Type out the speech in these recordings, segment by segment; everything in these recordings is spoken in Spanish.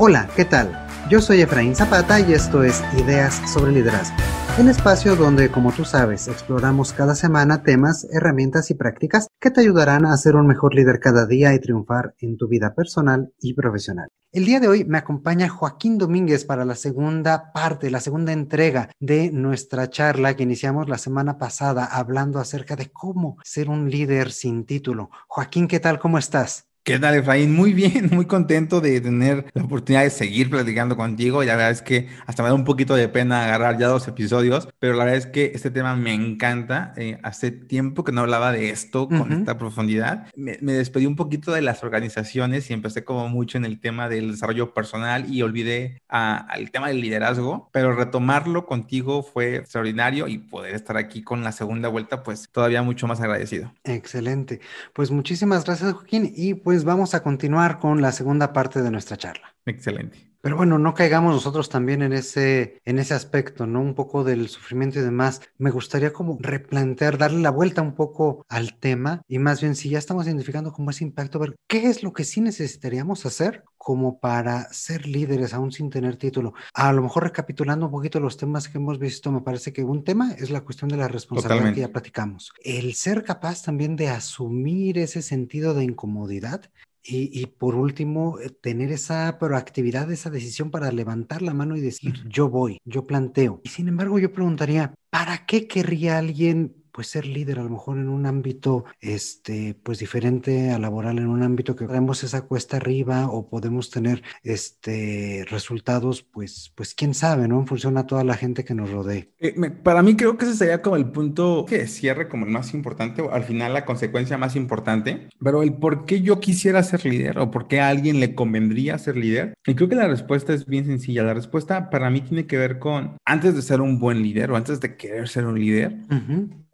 Hola, ¿qué tal? Yo soy Efraín Zapata y esto es Ideas sobre Liderazgo, el espacio donde, como tú sabes, exploramos cada semana temas, herramientas y prácticas que te ayudarán a ser un mejor líder cada día y triunfar en tu vida personal y profesional. El día de hoy me acompaña Joaquín Domínguez para la segunda parte, la segunda entrega de nuestra charla que iniciamos la semana pasada hablando acerca de cómo ser un líder sin título. Joaquín, ¿qué tal? ¿Cómo estás? ¿Qué tal, Efraín? Muy bien, muy contento de tener la oportunidad de seguir platicando contigo. Y la verdad es que hasta me da un poquito de pena agarrar ya dos episodios, pero la verdad es que este tema me encanta. Eh, hace tiempo que no hablaba de esto con esta profundidad. Me, despedí un poquito de las organizaciones y empecé como mucho en el tema del desarrollo personal y olvidé al tema del liderazgo, pero retomarlo contigo fue extraordinario y poder estar aquí con la segunda vuelta, pues todavía mucho más agradecido. Excelente. Pues muchísimas gracias, Joaquín. Y pues vamos a continuar con la segunda parte de nuestra charla. Excelente. Pero bueno, no caigamos nosotros también en ese, en ese aspecto, ¿no? Un poco del sufrimiento y demás. Me gustaría como replantear, darle la vuelta un poco al tema y más bien si ya estamos identificando como ese impacto, ver qué es lo que sí necesitaríamos hacer como para ser líderes aún sin tener título. A lo mejor recapitulando un poquito los temas que hemos visto, me parece que un tema es la cuestión de la responsabilidad que ya platicamos. El ser capaz también de asumir ese sentido de incomodidad y, por último, eh, tener esa proactividad, esa decisión para levantar la mano y decir, yo voy, yo planteo. Y sin embargo, yo preguntaría, ¿para qué querría alguien pues ser líder a lo mejor en un ámbito este pues diferente a laboral en un ámbito que tenemos esa cuesta arriba o podemos tener este resultados pues pues quién sabe no en función a toda la gente que nos rodee. Eh, para mí creo que ese sería como el punto que cierre como el más importante o al final la consecuencia más importante pero el por qué yo quisiera ser líder o por qué a alguien le convendría ser líder y creo que la respuesta es bien sencilla. La respuesta para mí tiene que ver con antes de ser un buen líder o antes de querer ser un líder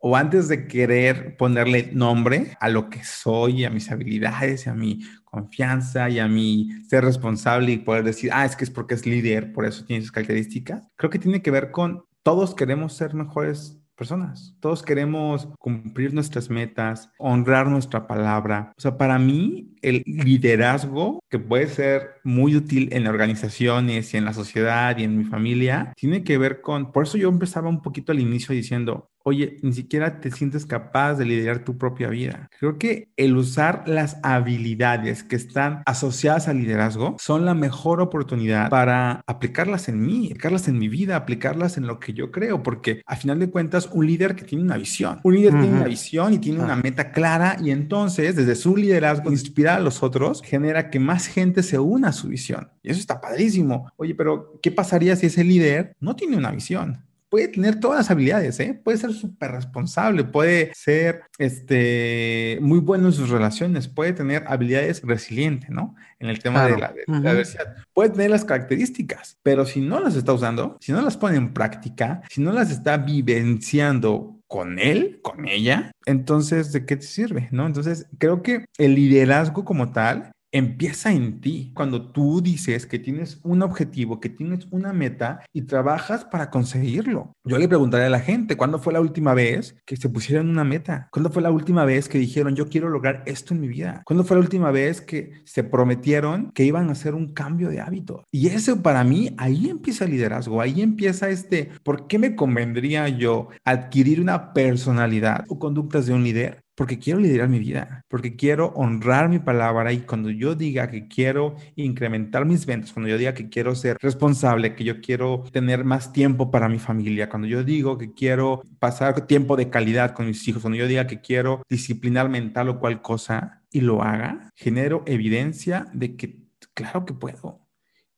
o antes de querer ponerle nombre a lo que soy, a mis habilidades, a mi confianza y a mi ser responsable y poder decir, ah, es que es porque es líder, por eso tiene esas características, creo que tiene que ver con todos queremos ser mejores personas. Todos queremos cumplir nuestras metas, honrar nuestra palabra. O sea, para mí el liderazgo, que puede ser muy útil en organizaciones y en la sociedad y en mi familia, tiene que ver con, por eso yo empezaba un poquito al inicio diciendo, oye, ni siquiera te sientes capaz de liderar tu propia vida. Creo que el usar las habilidades que están asociadas al liderazgo son la mejor oportunidad para aplicarlas en mí, aplicarlas en mi vida, aplicarlas en lo que yo creo, porque a final de cuentas, un líder que tiene una visión, un líder tiene una visión y tiene una meta clara y entonces desde su liderazgo inspirar a los otros genera que más gente se una a su visión. Y eso está padrísimo. Oye, pero ¿qué pasaría si ese líder no tiene una visión? Puede tener todas las habilidades, ¿eh? puede ser súper responsable, puede ser este, muy bueno en sus relaciones, puede tener habilidades resilientes, ¿no? En el tema de, la, diversidad. Puede tener las características, pero si no las está usando, si no las pone en práctica, si no las está vivenciando con él, con ella, entonces, ¿de qué te sirve? ¿No? Entonces, creo que el liderazgo como tal empieza en ti. Cuando tú dices que tienes un objetivo, que tienes una meta y trabajas para conseguirlo. Yo le preguntaré a la gente, ¿cuándo fue la última vez que se pusieron una meta? ¿Cuándo fue la última vez que dijeron, yo quiero lograr esto en mi vida? ¿Cuándo fue la última vez que se prometieron que iban a hacer un cambio de hábito? Y eso para mí, ahí empieza el liderazgo, ahí empieza este, ¿por qué me convendría yo adquirir una personalidad o conductas de un líder? Porque quiero liderar mi vida, porque quiero honrar mi palabra y cuando yo diga que quiero incrementar mis ventas, cuando yo diga que quiero ser responsable, que yo quiero tener más tiempo para mi familia, cuando yo digo que quiero pasar tiempo de calidad con mis hijos, cuando yo diga que quiero disciplinar mental o cual cosa y lo haga, genero evidencia de que claro que puedo.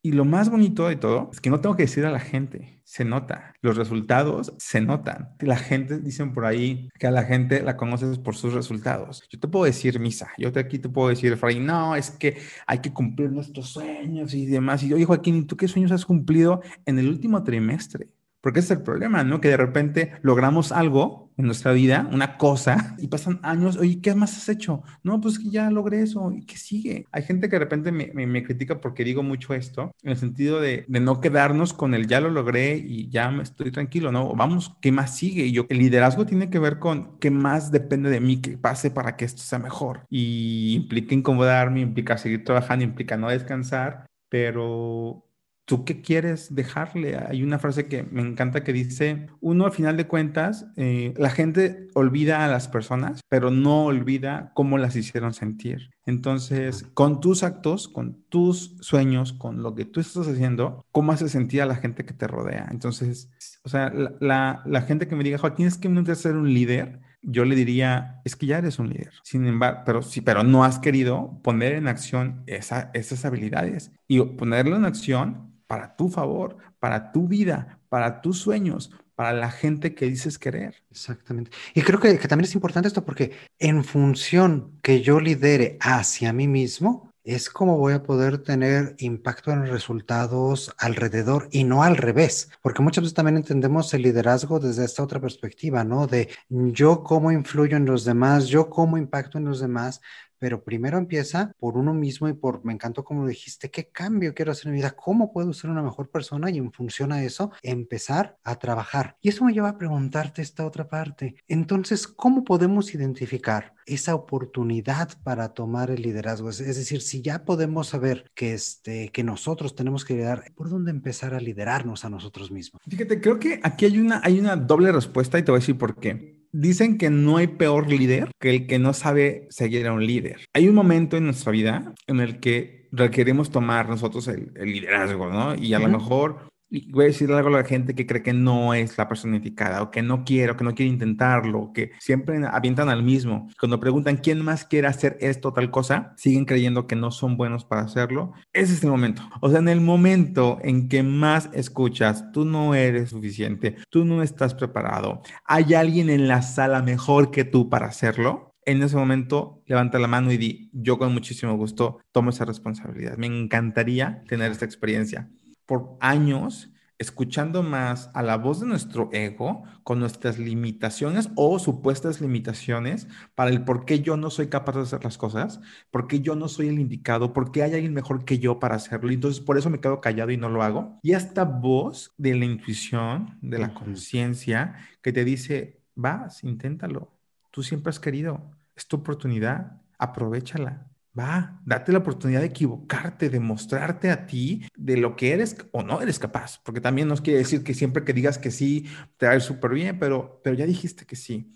Y lo más bonito de todo es que no tengo que decir a la gente, se nota. Los resultados se notan. La gente, dicen por ahí, que a la gente la conoces por sus resultados. Yo te puedo decir, Misa, yo te, aquí te puedo decir, Fray, no, es que hay que cumplir nuestros sueños y demás. Y yo, Joaquín, ¿y tú qué sueños has cumplido en el último trimestre? Porque ese es el problema, ¿no? Que de repente logramos algo en nuestra vida, una cosa, y pasan años, oye, ¿qué más has hecho? No, pues que ya logré eso, ¿y qué sigue? Hay gente que de repente me, critica porque digo mucho esto, en el sentido de, no quedarnos con el ya lo logré y ya estoy tranquilo, ¿no? Vamos, ¿qué más sigue? Yo, el liderazgo tiene que ver con qué más depende de mí que pase para que esto sea mejor. Y implica incomodarme, implica seguir trabajando, implica no descansar, pero ¿tú qué quieres dejarle? Hay una frase que me encanta que dice, uno al final de cuentas, eh, la gente olvida a las personas, pero no olvida cómo las hicieron sentir. Entonces, con tus actos, con tus sueños, con lo que tú estás haciendo, ¿cómo hace sentir a la gente que te rodea? Entonces, o sea, la, la, gente que me diga, Joaquín, es que quieres ser un líder, yo le diría, es que ya eres un líder. Sin embargo, pero sí, pero no has querido poner en acción esa, esas habilidades y ponerlo en acción para tu favor, para tu vida, para tus sueños, para la gente que dices querer. Exactamente. Y creo que, que, también es importante esto porque en función que yo lidere hacia mí mismo, es como voy a poder tener impacto en los resultados alrededor y no al revés, porque muchas veces también entendemos el liderazgo desde esta otra perspectiva, ¿no? De yo cómo influyo en los demás, yo cómo impacto en los demás, pero primero empieza por uno mismo y por, me encantó como dijiste, ¿qué cambio quiero hacer en mi vida? ¿Cómo puedo ser una mejor persona? Y en función a eso, empezar a trabajar. Y eso me lleva a preguntarte esta otra parte. Entonces, ¿cómo podemos identificar esa oportunidad para tomar el liderazgo? Es, decir, si ya podemos saber que, este, que nosotros tenemos que liderar, ¿por dónde empezar a liderarnos a nosotros mismos? Fíjate, creo que aquí hay una, hay una doble respuesta y te voy a decir por qué. Dicen que no hay peor líder que el que no sabe seguir a un líder. Hay un momento en nuestra vida en el que requerimos tomar nosotros el, liderazgo, ¿no? Y a lo mejor y voy a decir algo a la gente que cree que no es la persona indicada o que no quiere o que no quiere intentarlo, que siempre avientan al mismo. Cuando preguntan quién más quiere hacer esto o tal cosa, siguen creyendo que no son buenos para hacerlo. Ese es el momento. O sea, en el momento en que más escuchas, tú no eres suficiente, tú no estás preparado, hay alguien en la sala mejor que tú para hacerlo, en ese momento levanta la mano y di, yo con muchísimo gusto tomo esa responsabilidad. Me encantaría tener esta experiencia por años escuchando más a la voz de nuestro ego con nuestras limitaciones o supuestas limitaciones para el por qué yo no soy capaz de hacer las cosas, por qué yo no soy el indicado, por qué hay alguien mejor que yo para hacerlo. Entonces por eso me quedo callado y no lo hago. Y esta voz de la intuición, de la conciencia, que te dice, vas, inténtalo. Tú siempre has querido. Es tu oportunidad. Aprovechala. Va, date la oportunidad de equivocarte, de mostrarte a ti de lo que eres o no eres capaz, porque también nos quiere decir que siempre que digas que sí, te va a ir súper bien, pero, pero ya dijiste que sí.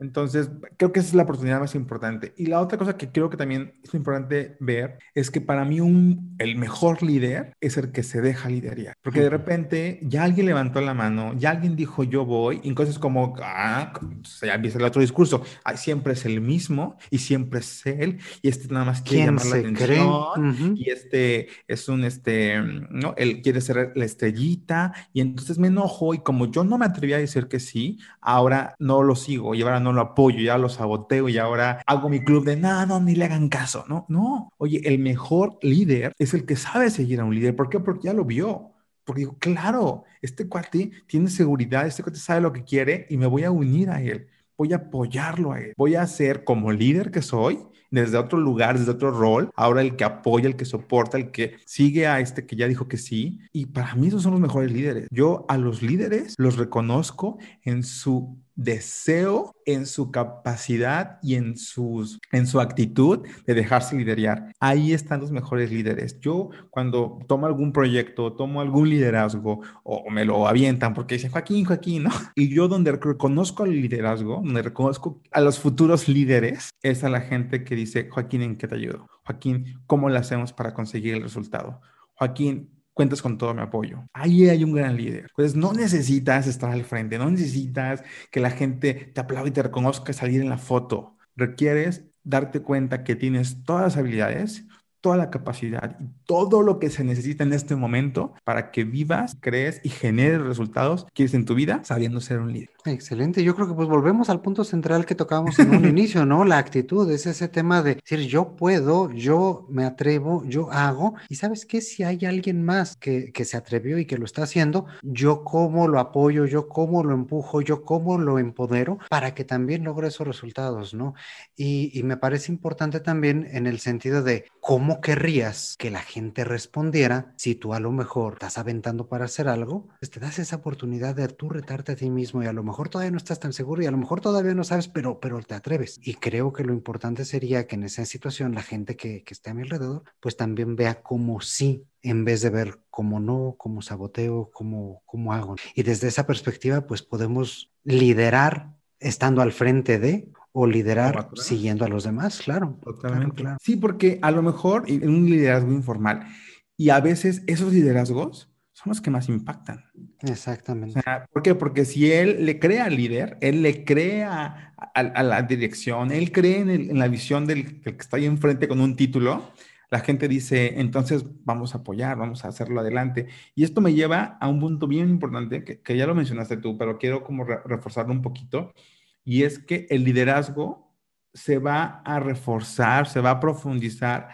Entonces, creo que esa es la oportunidad más importante. Y la otra cosa que creo que también es importante ver es que para mí un, el mejor líder es el que se deja liderar. Porque de repente ya alguien levantó la mano, ya alguien dijo yo voy, y entonces como, ah, ya empieza el otro discurso, Ay, siempre es el mismo y siempre es él, y este nada más quiere llamar la atención, y este es un, este, ¿no? Él quiere ser la estrellita, y entonces me enojo, y como yo no me atreví a decir que sí, ahora no lo sigo y ahora no lo apoyo, ya lo saboteo y ahora hago mi club de nada, no, ni le hagan caso, no, no. Oye, el mejor líder es el que sabe seguir a un líder. ¿Por qué? Porque ya lo vio. Porque digo, claro, este cuate tiene seguridad, este cuate sabe lo que quiere y me voy a unir a él, voy a apoyarlo a él, voy a ser como líder que soy, desde otro lugar, desde otro rol, ahora el que apoya, el que soporta, el que sigue a este que ya dijo que sí. Y para mí esos son los mejores líderes. Yo a los líderes los reconozco en su deseo, en su capacidad y en, sus, en su actitud de dejarse liderar. Ahí están los mejores líderes. Yo cuando tomo algún proyecto, tomo algún liderazgo o me lo avientan porque dicen Joaquín, Joaquín, ¿no? Y yo donde reconozco el liderazgo, donde reconozco a los futuros líderes, es a la gente que dice, Joaquín, ¿en qué te ayudo? Joaquín, ¿cómo le hacemos para conseguir el resultado? Joaquín, cuentas con todo mi apoyo. Ahí hay un gran líder. Pues no necesitas estar al frente, no necesitas que la gente te aplaude y te reconozca salir en la foto. Requieres darte cuenta que tienes todas las habilidades, toda la capacidad y todo lo que se necesita en este momento para que vivas, crees y generes resultados que quieres en tu vida sabiendo ser un líder. Excelente. Yo creo que pues volvemos al punto central que tocábamos en un inicio, ¿no? La actitud es ese tema de decir yo puedo, yo me atrevo, yo hago. Y sabes qué, si hay alguien más que, que se atrevió y que lo está haciendo, yo cómo lo apoyo, yo cómo lo empujo, yo cómo lo empodero para que también logre esos resultados, ¿no? Y, y me parece importante también en el sentido de cómo ¿cómo querrías que la gente respondiera si tú a lo mejor estás aventando para hacer algo? Pues te das esa oportunidad de tú retarte a ti mismo y a lo mejor todavía no estás tan seguro y a lo mejor todavía no sabes, pero, pero te atreves. Y creo que lo importante sería que en esa situación la gente que, que esté a mi alrededor, pues también vea como sí en vez de ver cómo no, cómo saboteo, cómo, cómo hago. Y desde esa perspectiva, pues podemos liderar estando al frente de o liderar siguiendo a los demás, claro. Totalmente. Sí, porque a lo mejor en un liderazgo informal y a veces esos liderazgos son los que más impactan. Exactamente. ¿Por qué? Porque si él le crea al líder, él le crea a, la dirección, él cree en, la visión del, del, que está ahí enfrente con un título, la gente dice, entonces vamos a apoyar, vamos a hacerlo adelante. Y esto me lleva a un punto bien importante, que, ya lo mencionaste tú, pero quiero como reforzarlo un poquito, y es que el liderazgo se va a reforzar, se va a profundizar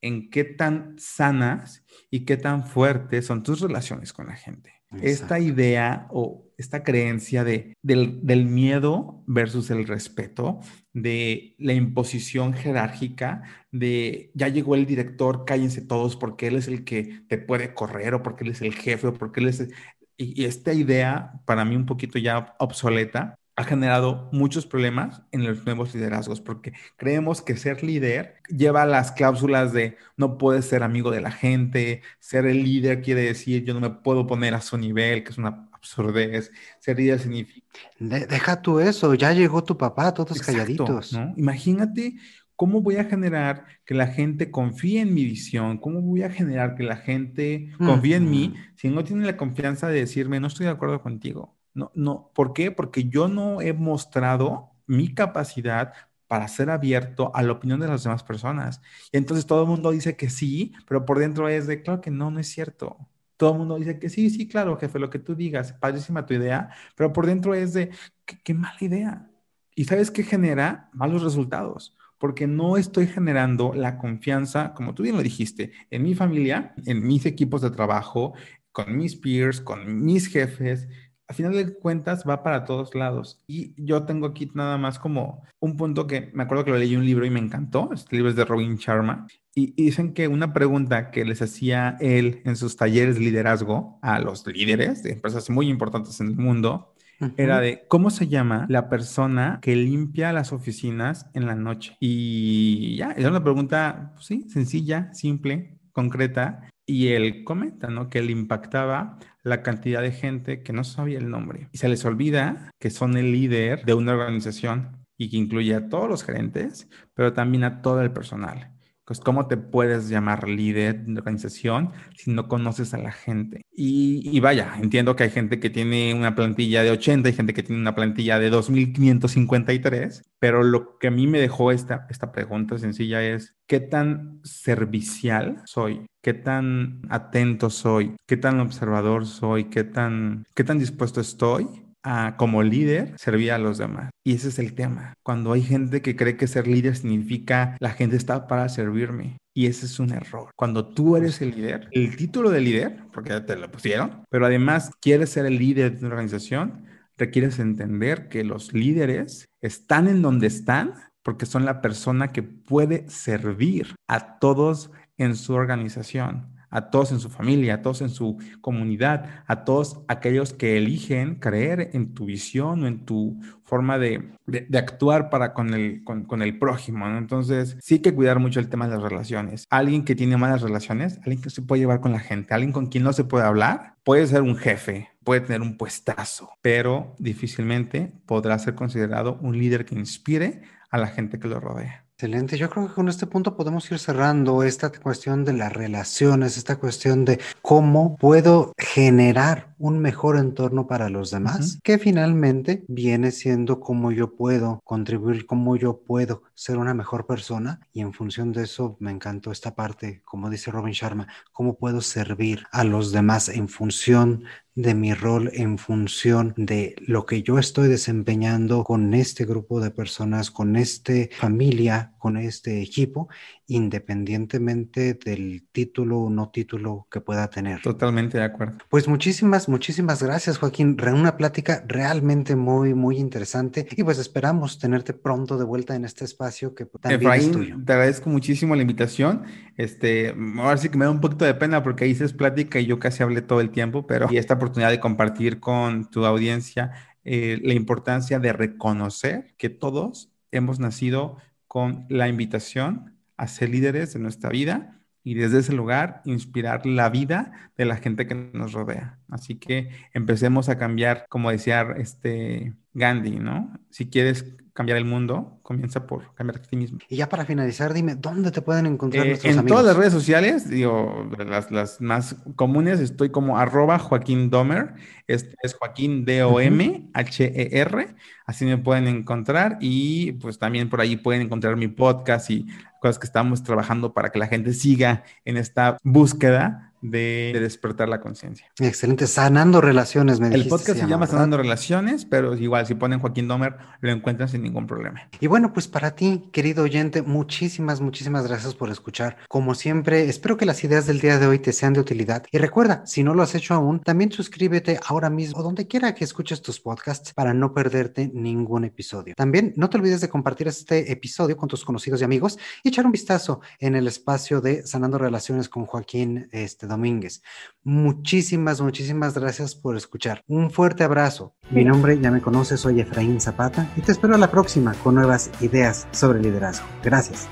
en qué tan sanas y qué tan fuertes son tus relaciones con la gente. Esta idea o esta creencia de, del, del, miedo versus el respeto, de la imposición jerárquica, de ya llegó el director, cállense todos porque él es el que te puede correr o porque él es el jefe o porque él es... Y, y esta idea, para mí un poquito ya obsoleta, ha generado muchos problemas en los nuevos liderazgos, porque creemos que ser líder lleva las cláusulas de no puedes ser amigo de la gente, ser el líder quiere decir yo no me puedo poner a su nivel, que es una absurdez, ser líder significa... deja tú eso, ya llegó tu papá, todos calladitos. ¿no? Imagínate cómo voy a generar que la gente confíe en mi visión, cómo voy a generar que la gente confíe en mí si no tiene la confianza de decirme no estoy de acuerdo contigo no, no, ¿por qué? Porque yo no he mostrado mi capacidad para ser abierto a la opinión de las demás personas. Y entonces todo el mundo dice que sí, pero por dentro es de, claro que no, no es cierto. Todo el mundo dice que sí, sí, claro, jefe, lo que tú digas, padrísima tu idea, pero por dentro es de, qué, qué mala idea. ¿Y sabes qué genera? Malos resultados porque no estoy generando la confianza, como tú bien lo dijiste, en mi familia, en mis equipos de trabajo, con mis peers, con mis jefes, a final de cuentas va para todos lados. Y yo tengo aquí nada más como un punto que me acuerdo que lo leí en un libro y me encantó. Este libro es de Robin Sharma. Y, dicen que una pregunta que les hacía él en sus talleres de liderazgo a los líderes de empresas muy importantes en el mundo era de cómo se llama la persona que limpia las oficinas en la noche. Y ya, era una pregunta, pues sí, sencilla, simple, concreta. Y él comenta, ¿no? Que le impactaba la cantidad de gente que no sabía el nombre. Y se les olvida que son el líder de una organización y que incluye a todos los gerentes, pero también a todo el personal. Pues, ¿cómo te puedes llamar líder de organización si no conoces a la gente? Y, vaya, entiendo que hay gente que tiene una plantilla de 80 y gente que tiene una plantilla de 2.553, pero lo que a mí me dejó esta, esta pregunta sencilla es, ¿qué tan servicial soy? ¿Qué tan atento soy? ¿Qué tan observador soy? ¿Qué tan, qué tan dispuesto estoy como líder servir a los demás. Y ese es el tema. Cuando hay gente que cree que ser líder significa la gente está para servirme. Y ese es un error. Cuando tú eres el líder, el título de líder, porque te lo pusieron, pero además quieres ser el líder de una organización, requieres entender que los líderes están en donde están porque son la persona que puede servir a todos en su organización a todos en su familia, a todos en su comunidad, a todos aquellos que eligen creer en tu visión o en tu forma de, actuar para con el, con, el prójimo. Entonces, sí que cuidar mucho el tema de las relaciones. Alguien que tiene malas relaciones, alguien que se puede llevar con la gente, alguien con quien no se puede hablar, puede ser un jefe, puede tener un puestazo, pero difícilmente podrá ser considerado un líder que inspire a la gente que lo rodea. Excelente. Yo creo que con este punto podemos ir cerrando esta cuestión de las relaciones, esta cuestión de cómo puedo generar un mejor entorno para los demás, que finalmente viene siendo cómo yo puedo contribuir, cómo yo puedo ser una mejor persona. Y en función de eso me encantó esta parte, como dice Robin Sharma, cómo puedo servir a los demás en función de mi rol en función de lo que yo estoy desempeñando con este grupo de personas, con esta familia, con este equipo, independientemente del título o no título que pueda tener. Totalmente de acuerdo. Pues muchísimas muchísimas gracias, Joaquín. Una plática realmente muy, muy interesante y pues esperamos tenerte pronto de vuelta en este espacio que también es tuyo. Te agradezco muchísimo la invitación. Este, ahora sí que me da un poquito de pena porque ahí se plática y yo casi hablé todo el tiempo, pero y esta oportunidad de compartir con tu audiencia eh, la importancia de reconocer que todos hemos nacido con la invitación a ser líderes de nuestra vida y desde ese lugar inspirar la vida de la gente que nos rodea. Así que empecemos a cambiar, como decía este Gandhi, ¿no? Si quieres cambiar el mundo, comienza por cambiar a ti mismo. Y ya para finalizar, dime, ¿dónde te pueden encontrar eh, nuestros en todas las redes sociales, digo, las, las, más comunes, estoy como arroba Joaquín Domer, es, es Joaquín D-O-M-H-E-R, así me pueden encontrar y pues también por ahí pueden encontrar mi podcast y cosas que estamos trabajando para que la gente siga en esta búsqueda de, despertar la conciencia. Excelente, sanando relaciones, me El podcast se llama, Sanando Relaciones, pero igual si ponen Joaquín Domer lo encuentran sin ningún problema. Y bueno, pues para ti, querido oyente, muchísimas, muchísimas gracias por escuchar. Como siempre, espero que las ideas del día de hoy te sean de utilidad. Y recuerda, si no lo has hecho aún, también suscríbete ahora mismo o donde quiera que escuches tus podcasts para no perderte ningún episodio. También no te olvides de compartir este episodio con tus conocidos y amigos y echar un vistazo en el espacio de Sanando Relaciones con Joaquín este, Domínguez. Muchísimas, muchísimas gracias por escuchar. Un fuerte abrazo. Mi nombre ya me conoces, soy Efraín Zapata y te espero a la próxima con nuevas ideas sobre liderazgo. Gracias.